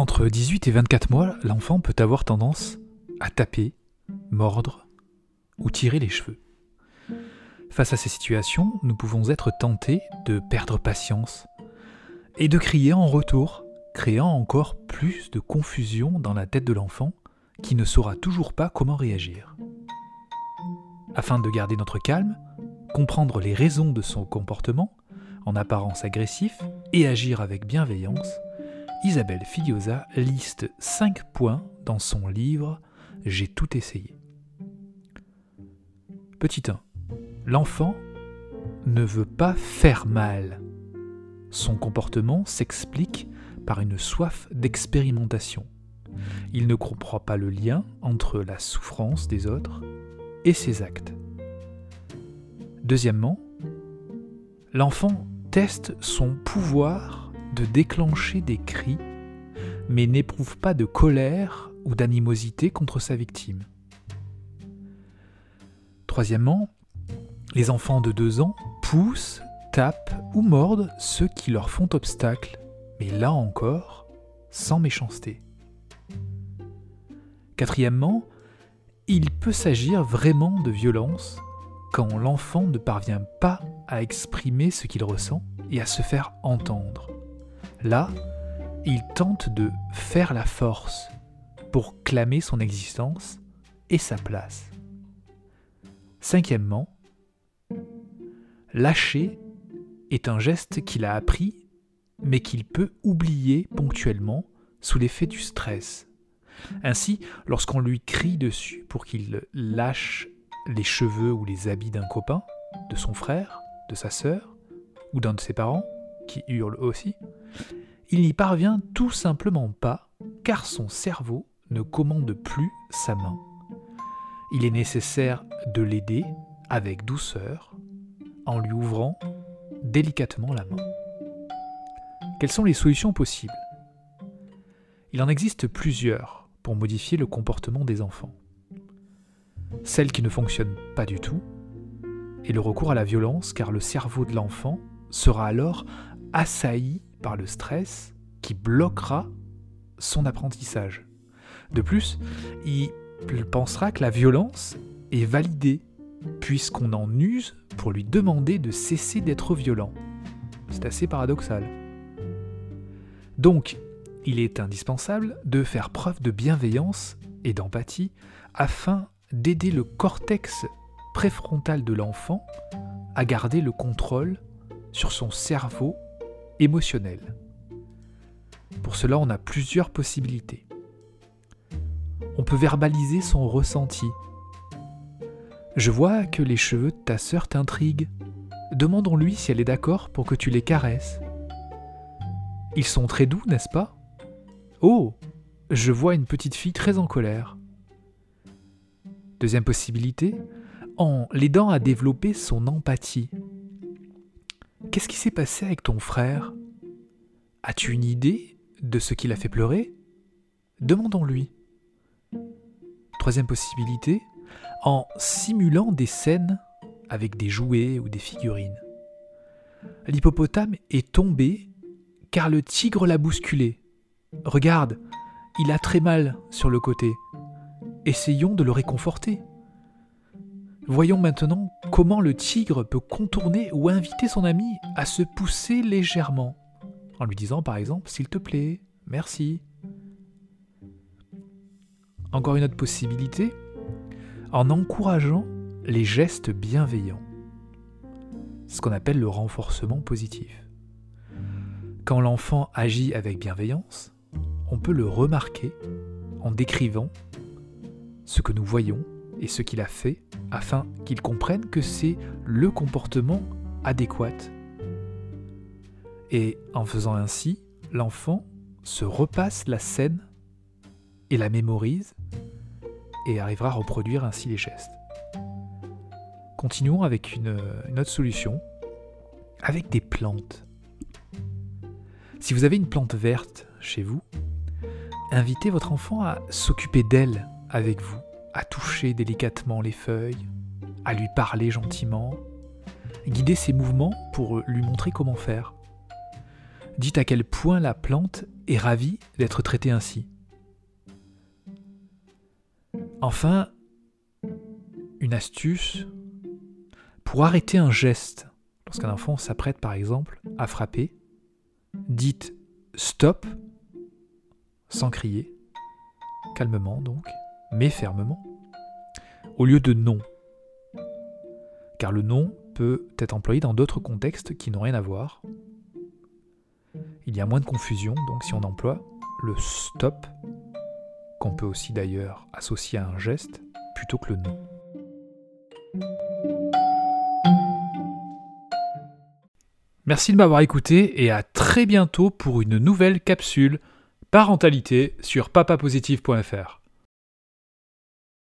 Entre 18 et 24 mois, l'enfant peut avoir tendance à taper, mordre ou tirer les cheveux. Face à ces situations, nous pouvons être tentés de perdre patience et de crier en retour, créant encore plus de confusion dans la tête de l'enfant qui ne saura toujours pas comment réagir. Afin de garder notre calme, comprendre les raisons de son comportement, en apparence agressif, et agir avec bienveillance, Isabelle Filiosa liste 5 points dans son livre J'ai tout essayé. Petit 1. L'enfant ne veut pas faire mal. Son comportement s'explique par une soif d'expérimentation. Il ne comprend pas le lien entre la souffrance des autres et ses actes. Deuxièmement, l'enfant teste son pouvoir déclencher des cris, mais n'éprouve pas de colère ou d'animosité contre sa victime. Troisièmement, les enfants de 2 ans poussent, tapent ou mordent ceux qui leur font obstacle, mais là encore, sans méchanceté. Quatrièmement, il peut s'agir vraiment de violence quand l'enfant ne parvient pas à exprimer ce qu'il ressent et à se faire entendre. Là, il tente de faire la force pour clamer son existence et sa place. Cinquièmement, lâcher est un geste qu'il a appris mais qu'il peut oublier ponctuellement sous l'effet du stress. Ainsi, lorsqu'on lui crie dessus pour qu'il lâche les cheveux ou les habits d'un copain, de son frère, de sa sœur, ou d'un de ses parents, qui hurle aussi, il n'y parvient tout simplement pas, car son cerveau ne commande plus sa main. Il est nécessaire de l'aider avec douceur, en lui ouvrant délicatement la main. Quelles sont les solutions possibles? Il en existe plusieurs pour modifier le comportement des enfants. Celle qui ne fonctionne pas du tout est le recours à la violence car le cerveau de l'enfant sera alors assailli par le stress qui bloquera son apprentissage. De plus, il pensera que la violence est validée puisqu'on en use pour lui demander de cesser d'être violent. C'est assez paradoxal. Donc, il est indispensable de faire preuve de bienveillance et d'empathie afin d'aider le cortex préfrontal de l'enfant à garder le contrôle sur son cerveau Pour cela, on a plusieurs possibilités. On peut verbaliser son ressenti. Je vois que les cheveux de ta sœur t'intriguent. Demandons-lui si elle est d'accord pour que tu les caresses. Ils sont très doux, n'est-ce pas? Oh Je vois une petite fille très en colère. Deuxième possibilité, en l'aidant à développer son empathie. Qu'est-ce qui s'est passé avec ton frère? As-tu une idée de ce qui l'a fait pleurer? Demandons-lui. Troisième possibilité, en simulant des scènes avec des jouets ou des figurines. L'hippopotame est tombé car le tigre l'a bousculé. Regarde, il a très mal sur le côté. Essayons de le réconforter. Voyons maintenant comment le tigre peut contourner ou inviter son ami à se pousser légèrement, en lui disant par exemple S'il te plaît, merci. Encore une autre possibilité, en encourageant les gestes bienveillants, ce qu'on appelle le renforcement positif. Quand l'enfant agit avec bienveillance, on peut le remarquer en décrivant ce que nous voyons et ce qu'il a fait afin qu'il comprenne que c'est le comportement adéquat. Et en faisant ainsi, l'enfant se repasse la scène et la mémorise et arrivera à reproduire ainsi les gestes. Continuons avec une, une autre solution, avec des plantes. Si vous avez une plante verte chez vous, invitez votre enfant à s'occuper d'elle avec vous, à toucher délicatement les feuilles, à lui parler gentiment, guider ses mouvements pour lui montrer comment faire. dit à quel point la plante est ravie d'être traitée ainsi. Enfin, une astuce pour arrêter un geste. Lorsqu'un enfant s'apprête par exemple à frapper, dites stop sans crier, calmement donc, mais fermement, au lieu de non. Car le non peut être employé dans d'autres contextes qui n'ont rien à voir. Il y a moins de confusion, donc si on emploie le stop, qu'on peut aussi d'ailleurs associer à un geste, plutôt que le non. Merci de m'avoir écouté et à très bientôt pour une nouvelle capsule parentalité sur papapositive.fr.